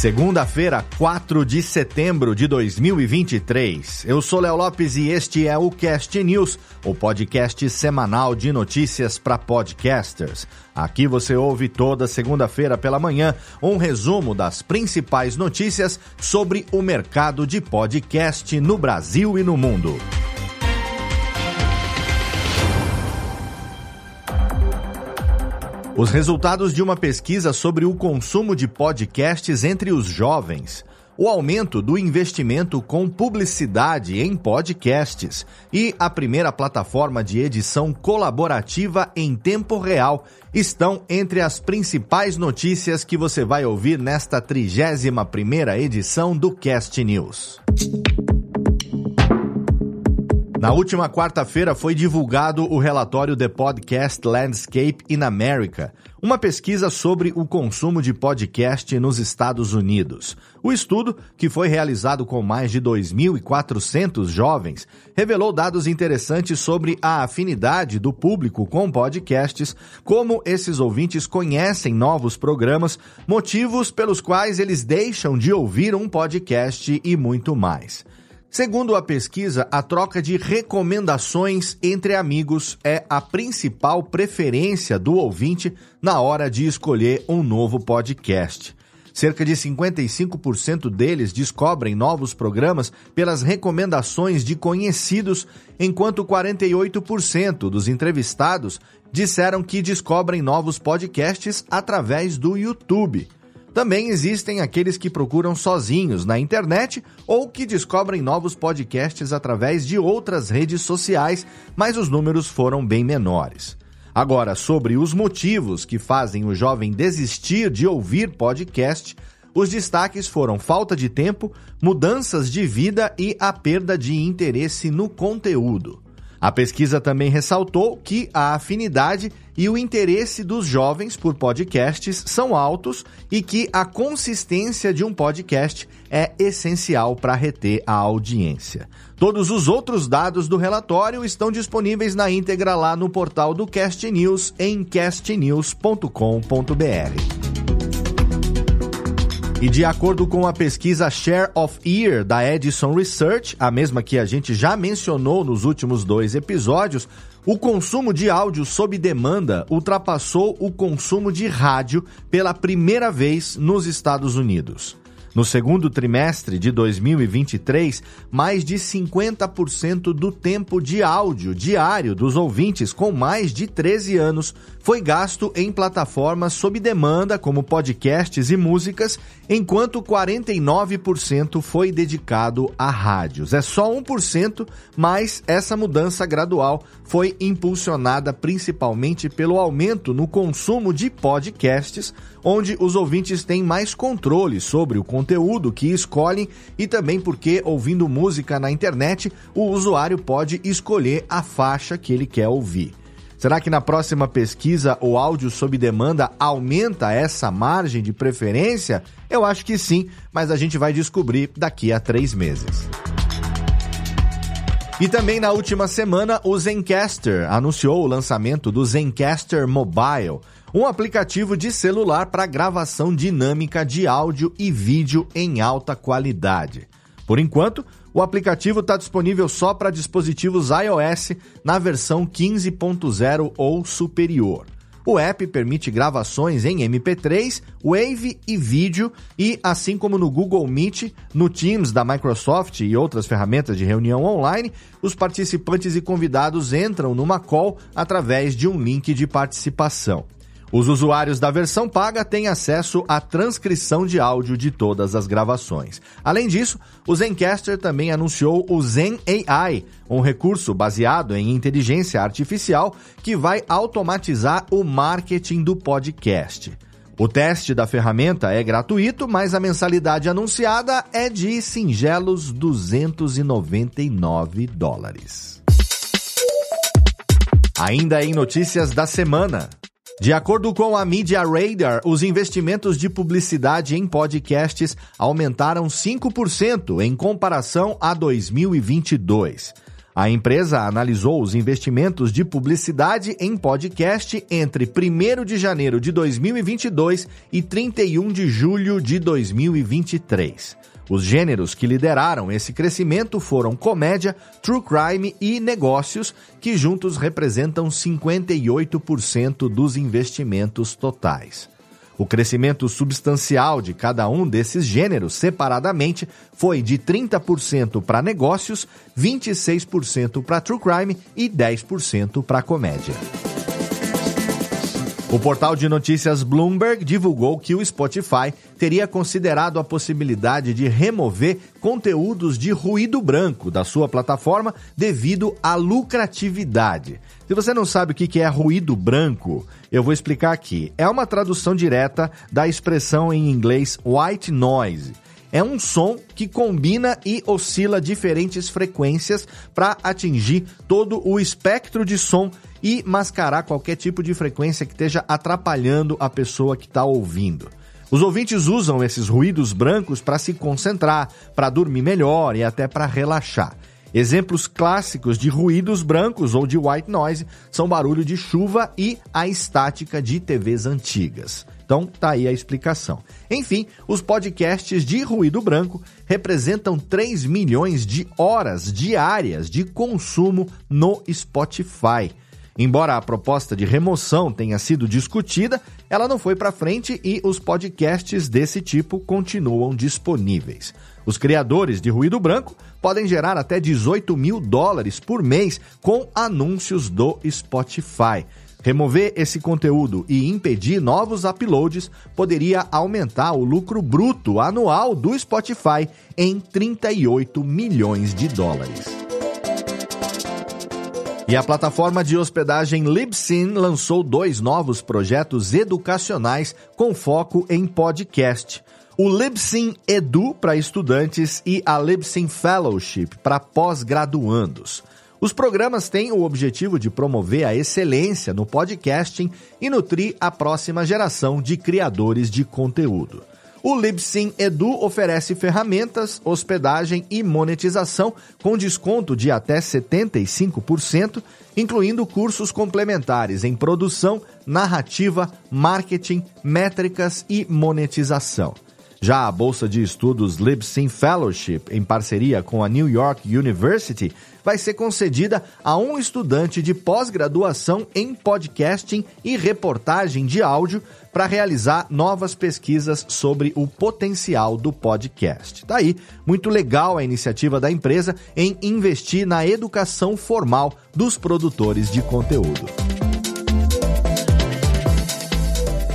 Segunda-feira, 4 de setembro de 2023. Eu sou Léo Lopes e este é o Cast News, o podcast semanal de notícias para podcasters. Aqui você ouve toda segunda-feira pela manhã um resumo das principais notícias sobre o mercado de podcast no Brasil e no mundo. Os resultados de uma pesquisa sobre o consumo de podcasts entre os jovens, o aumento do investimento com publicidade em podcasts e a primeira plataforma de edição colaborativa em tempo real estão entre as principais notícias que você vai ouvir nesta 31ª edição do Cast News. Na última quarta-feira foi divulgado o relatório The Podcast Landscape in America, uma pesquisa sobre o consumo de podcast nos Estados Unidos. O estudo, que foi realizado com mais de 2.400 jovens, revelou dados interessantes sobre a afinidade do público com podcasts, como esses ouvintes conhecem novos programas, motivos pelos quais eles deixam de ouvir um podcast e muito mais. Segundo a pesquisa, a troca de recomendações entre amigos é a principal preferência do ouvinte na hora de escolher um novo podcast. Cerca de 55% deles descobrem novos programas pelas recomendações de conhecidos, enquanto 48% dos entrevistados disseram que descobrem novos podcasts através do YouTube. Também existem aqueles que procuram sozinhos na internet ou que descobrem novos podcasts através de outras redes sociais, mas os números foram bem menores. Agora, sobre os motivos que fazem o jovem desistir de ouvir podcast, os destaques foram falta de tempo, mudanças de vida e a perda de interesse no conteúdo. A pesquisa também ressaltou que a afinidade e o interesse dos jovens por podcasts são altos e que a consistência de um podcast é essencial para reter a audiência. Todos os outros dados do relatório estão disponíveis na íntegra lá no portal do Cast News em castnews.com.br. E de acordo com a pesquisa Share of Ear da Edison Research, a mesma que a gente já mencionou nos últimos dois episódios, o consumo de áudio sob demanda ultrapassou o consumo de rádio pela primeira vez nos Estados Unidos. No segundo trimestre de 2023, mais de 50% do tempo de áudio diário dos ouvintes com mais de 13 anos foi gasto em plataformas sob demanda, como podcasts e músicas, enquanto 49% foi dedicado a rádios. É só 1%, mas essa mudança gradual foi impulsionada principalmente pelo aumento no consumo de podcasts, onde os ouvintes têm mais controle sobre o conteúdo que escolhem e também porque, ouvindo música na internet, o usuário pode escolher a faixa que ele quer ouvir. Será que na próxima pesquisa o áudio sob demanda aumenta essa margem de preferência? Eu acho que sim, mas a gente vai descobrir daqui a três meses. E também na última semana, o Zencaster anunciou o lançamento do Zencaster Mobile, um aplicativo de celular para gravação dinâmica de áudio e vídeo em alta qualidade. Por enquanto, o aplicativo está disponível só para dispositivos iOS na versão 15.0 ou superior. O app permite gravações em MP3, Wave e vídeo, e assim como no Google Meet, no Teams da Microsoft e outras ferramentas de reunião online, os participantes e convidados entram numa call através de um link de participação. Os usuários da versão paga têm acesso à transcrição de áudio de todas as gravações. Além disso, o Zencaster também anunciou o Zen AI, um recurso baseado em inteligência artificial que vai automatizar o marketing do podcast. O teste da ferramenta é gratuito, mas a mensalidade anunciada é de singelos 299 dólares. Ainda em notícias da semana. De acordo com a Media Radar, os investimentos de publicidade em podcasts aumentaram 5% em comparação a 2022. A empresa analisou os investimentos de publicidade em podcast entre 1 de janeiro de 2022 e 31 de julho de 2023. Os gêneros que lideraram esse crescimento foram comédia, true crime e negócios, que juntos representam 58% dos investimentos totais. O crescimento substancial de cada um desses gêneros separadamente foi de 30% para negócios, 26% para true crime e 10% para comédia. O portal de notícias Bloomberg divulgou que o Spotify teria considerado a possibilidade de remover conteúdos de ruído branco da sua plataforma devido à lucratividade. Se você não sabe o que é ruído branco, eu vou explicar aqui. É uma tradução direta da expressão em inglês white noise. É um som que combina e oscila diferentes frequências para atingir todo o espectro de som e mascarar qualquer tipo de frequência que esteja atrapalhando a pessoa que está ouvindo. Os ouvintes usam esses ruídos brancos para se concentrar, para dormir melhor e até para relaxar. Exemplos clássicos de ruídos brancos ou de white noise são barulho de chuva e a estática de TVs antigas. Então, tá aí a explicação. Enfim, os podcasts de ruído branco representam 3 milhões de horas diárias de consumo no Spotify. Embora a proposta de remoção tenha sido discutida, ela não foi para frente e os podcasts desse tipo continuam disponíveis. Os criadores de ruído branco podem gerar até 18 mil dólares por mês com anúncios do Spotify. Remover esse conteúdo e impedir novos uploads poderia aumentar o lucro bruto anual do Spotify em 38 milhões de dólares. E a plataforma de hospedagem Libsyn lançou dois novos projetos educacionais com foco em podcast. O Libsyn Edu para estudantes e a Libsyn Fellowship para pós-graduandos. Os programas têm o objetivo de promover a excelência no podcasting e nutrir a próxima geração de criadores de conteúdo. O Libsyn Edu oferece ferramentas, hospedagem e monetização com desconto de até 75%, incluindo cursos complementares em produção, narrativa, marketing, métricas e monetização. Já a bolsa de estudos Libsyn Fellowship, em parceria com a New York University, vai ser concedida a um estudante de pós-graduação em podcasting e reportagem de áudio para realizar novas pesquisas sobre o potencial do podcast. Tá aí, muito legal a iniciativa da empresa em investir na educação formal dos produtores de conteúdo.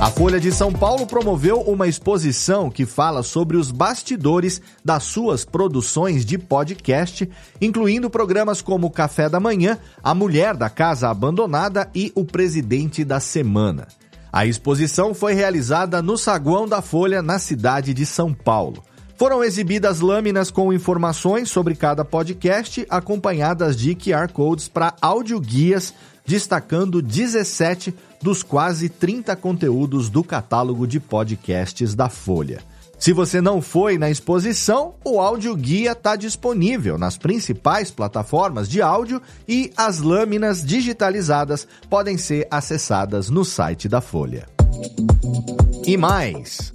A Folha de São Paulo promoveu uma exposição que fala sobre os bastidores das suas produções de podcast, incluindo programas como Café da Manhã, A Mulher da Casa Abandonada e O Presidente da Semana. A exposição foi realizada no saguão da Folha, na cidade de São Paulo. Foram exibidas lâminas com informações sobre cada podcast, acompanhadas de QR codes para audioguias, destacando 17 dos quase 30 conteúdos do catálogo de podcasts da Folha. Se você não foi na exposição, o áudio guia está disponível nas principais plataformas de áudio e as lâminas digitalizadas podem ser acessadas no site da Folha. E mais,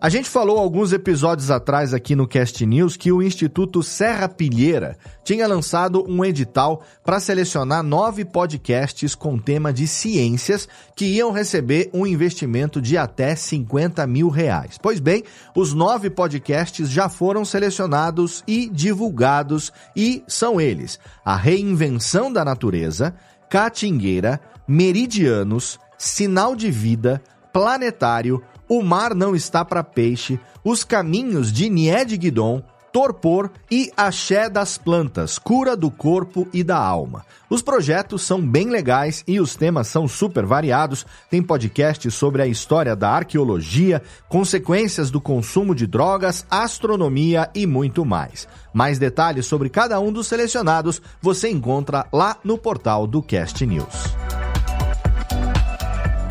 a gente falou alguns episódios atrás aqui no Cast News que o Instituto Serra Pilheira tinha lançado um edital para selecionar nove podcasts com tema de ciências que iam receber um investimento de até 50 mil reais. Pois bem, os nove podcasts já foram selecionados e divulgados e são eles: A Reinvenção da Natureza, Catingueira, Meridianos, Sinal de Vida, Planetário, o Mar Não Está para Peixe, Os Caminhos de Nied Guidon, Torpor e Axé das Plantas, Cura do Corpo e da Alma. Os projetos são bem legais e os temas são super variados. Tem podcast sobre a história da arqueologia, consequências do consumo de drogas, astronomia e muito mais. Mais detalhes sobre cada um dos selecionados você encontra lá no portal do Cast News.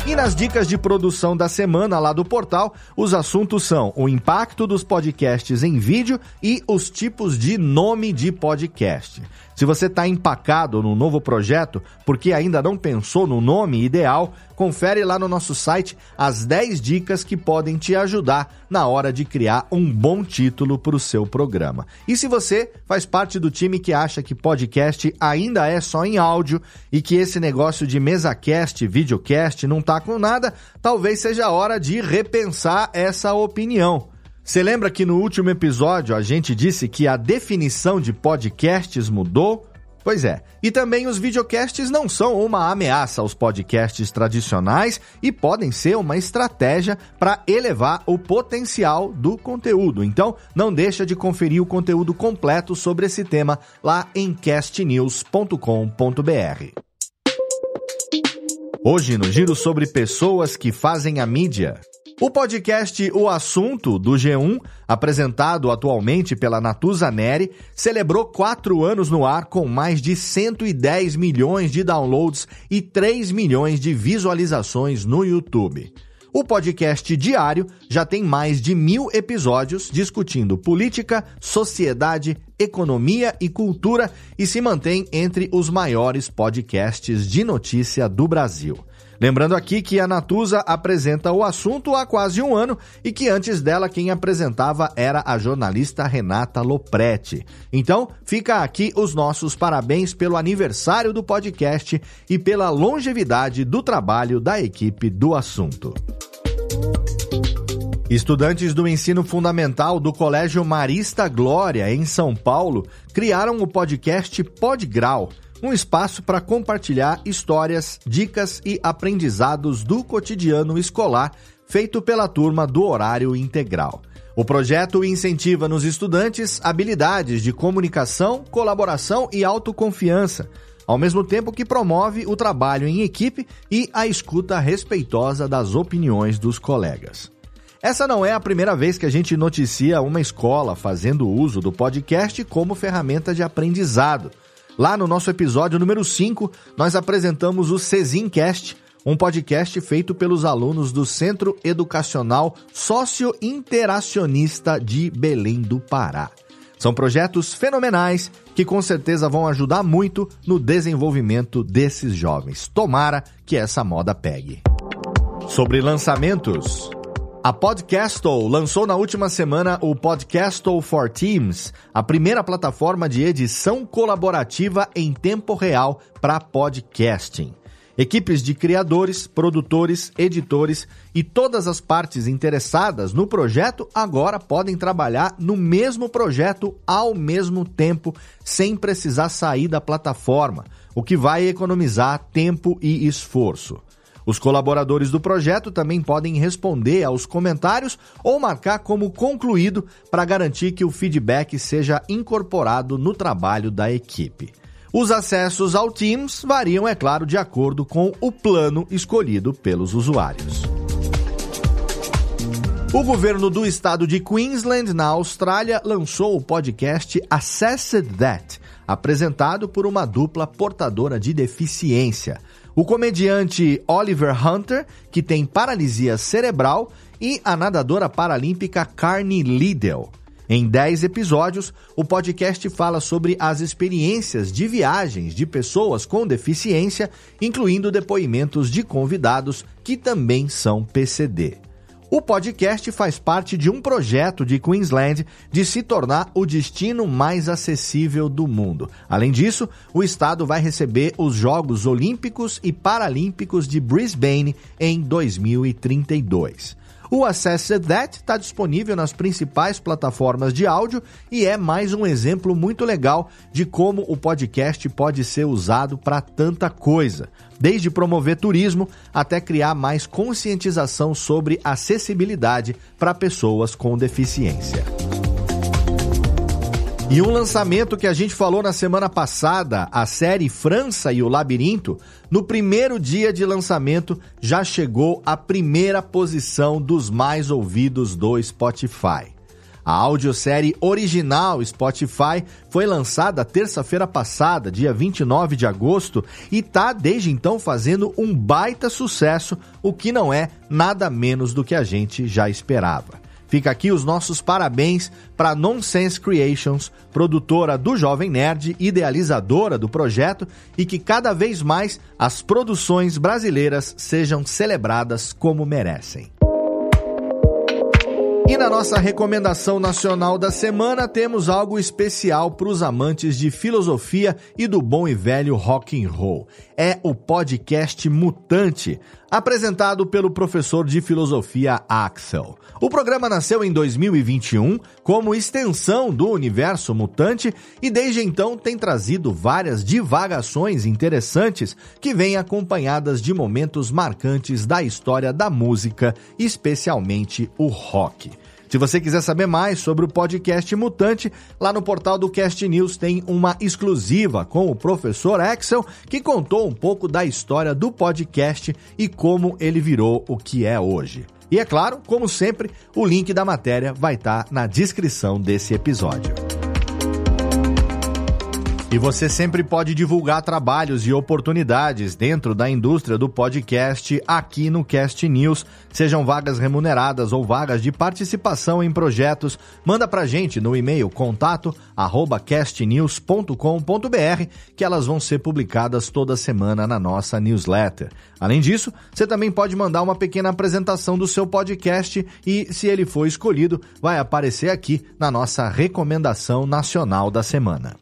E nas dicas de produção da semana lá do portal, os assuntos são o impacto dos podcasts em vídeo e os tipos de nome de podcast. Se você está empacado no novo projeto porque ainda não pensou no nome ideal, confere lá no nosso site as 10 dicas que podem te ajudar na hora de criar um bom título para o seu programa. E se você faz parte do time que acha que podcast ainda é só em áudio e que esse negócio de mesacast, videocast não tá com nada, talvez seja a hora de repensar essa opinião. Você lembra que no último episódio a gente disse que a definição de podcasts mudou? Pois é. E também os videocasts não são uma ameaça aos podcasts tradicionais e podem ser uma estratégia para elevar o potencial do conteúdo. Então, não deixa de conferir o conteúdo completo sobre esse tema lá em castnews.com.br. Hoje no giro sobre pessoas que fazem a mídia. O podcast O Assunto, do G1, apresentado atualmente pela Natuza Neri, celebrou quatro anos no ar com mais de 110 milhões de downloads e 3 milhões de visualizações no YouTube. O podcast diário já tem mais de mil episódios discutindo política, sociedade, economia e cultura e se mantém entre os maiores podcasts de notícia do Brasil. Lembrando aqui que a Natuza apresenta o assunto há quase um ano e que antes dela quem apresentava era a jornalista Renata Lopretti. Então, fica aqui os nossos parabéns pelo aniversário do podcast e pela longevidade do trabalho da equipe do assunto. Estudantes do ensino fundamental do Colégio Marista Glória, em São Paulo, criaram o podcast Podgrau um espaço para compartilhar histórias, dicas e aprendizados do cotidiano escolar feito pela turma do horário integral. O projeto incentiva nos estudantes habilidades de comunicação, colaboração e autoconfiança, ao mesmo tempo que promove o trabalho em equipe e a escuta respeitosa das opiniões dos colegas. Essa não é a primeira vez que a gente noticia uma escola fazendo uso do podcast como ferramenta de aprendizado. Lá no nosso episódio número 5, nós apresentamos o Cezincast, um podcast feito pelos alunos do Centro Educacional Sociointeracionista de Belém do Pará. São projetos fenomenais que com certeza vão ajudar muito no desenvolvimento desses jovens. Tomara que essa moda pegue. Sobre lançamentos. A Podcastle lançou na última semana o Podcastle for Teams, a primeira plataforma de edição colaborativa em tempo real para podcasting. Equipes de criadores, produtores, editores e todas as partes interessadas no projeto agora podem trabalhar no mesmo projeto ao mesmo tempo, sem precisar sair da plataforma, o que vai economizar tempo e esforço. Os colaboradores do projeto também podem responder aos comentários ou marcar como concluído para garantir que o feedback seja incorporado no trabalho da equipe. Os acessos ao Teams variam, é claro, de acordo com o plano escolhido pelos usuários. O governo do estado de Queensland, na Austrália, lançou o podcast Assessed That, apresentado por uma dupla portadora de deficiência. O comediante Oliver Hunter, que tem paralisia cerebral, e a nadadora paralímpica Carney Liddell. Em 10 episódios, o podcast fala sobre as experiências de viagens de pessoas com deficiência, incluindo depoimentos de convidados que também são PCD. O podcast faz parte de um projeto de Queensland de se tornar o destino mais acessível do mundo. Além disso, o estado vai receber os Jogos Olímpicos e Paralímpicos de Brisbane em 2032. O Assessed That está disponível nas principais plataformas de áudio e é mais um exemplo muito legal de como o podcast pode ser usado para tanta coisa, desde promover turismo até criar mais conscientização sobre acessibilidade para pessoas com deficiência. E um lançamento que a gente falou na semana passada, a série França e o Labirinto, no primeiro dia de lançamento já chegou à primeira posição dos mais ouvidos do Spotify. A audiosérie original Spotify foi lançada terça-feira passada, dia 29 de agosto, e tá desde então fazendo um baita sucesso, o que não é nada menos do que a gente já esperava. Fica aqui os nossos parabéns para Nonsense Creations, produtora do Jovem Nerd, idealizadora do projeto e que cada vez mais as produções brasileiras sejam celebradas como merecem. E na nossa recomendação nacional da semana temos algo especial para os amantes de filosofia e do bom e velho rock and roll. É o podcast Mutante, apresentado pelo professor de filosofia Axel. O programa nasceu em 2021 como extensão do universo mutante e desde então tem trazido várias divagações interessantes que vêm acompanhadas de momentos marcantes da história da música, especialmente o rock. Se você quiser saber mais sobre o podcast Mutante, lá no portal do Cast News tem uma exclusiva com o professor Axel, que contou um pouco da história do podcast e como ele virou o que é hoje. E é claro, como sempre, o link da matéria vai estar tá na descrição desse episódio. E você sempre pode divulgar trabalhos e oportunidades dentro da indústria do podcast aqui no Cast News, sejam vagas remuneradas ou vagas de participação em projetos. Manda pra gente no e-mail contato arroba castnews.com.br que elas vão ser publicadas toda semana na nossa newsletter. Além disso, você também pode mandar uma pequena apresentação do seu podcast e, se ele for escolhido, vai aparecer aqui na nossa recomendação nacional da semana.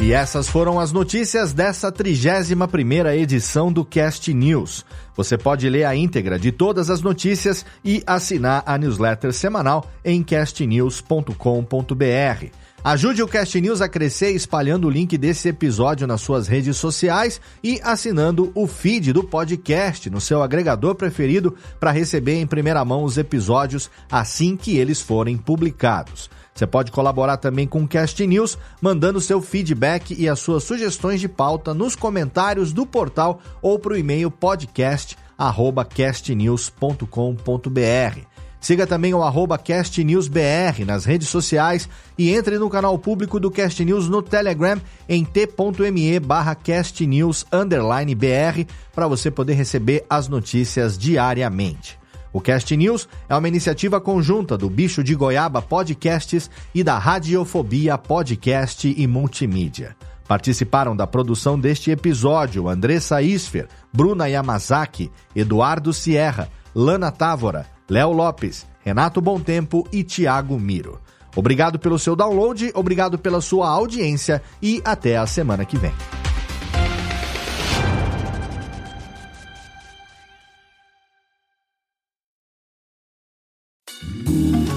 E essas foram as notícias dessa 31ª edição do Cast News. Você pode ler a íntegra de todas as notícias e assinar a newsletter semanal em castnews.com.br. Ajude o Cast News a crescer espalhando o link desse episódio nas suas redes sociais e assinando o feed do podcast no seu agregador preferido para receber em primeira mão os episódios assim que eles forem publicados. Você pode colaborar também com o Cast News, mandando seu feedback e as suas sugestões de pauta nos comentários do portal ou para o e-mail podcast@castnews.com.br. Siga também o arroba CastNewsBR nas redes sociais e entre no canal público do Cast News no Telegram em t.me barra castnews_br para você poder receber as notícias diariamente. O Cast News é uma iniciativa conjunta do Bicho de Goiaba Podcasts e da Radiofobia Podcast e Multimídia. Participaram da produção deste episódio Andressa Isfer, Bruna Yamazaki, Eduardo Sierra, Lana Távora, Léo Lopes, Renato Tempo e Tiago Miro. Obrigado pelo seu download, obrigado pela sua audiência e até a semana que vem.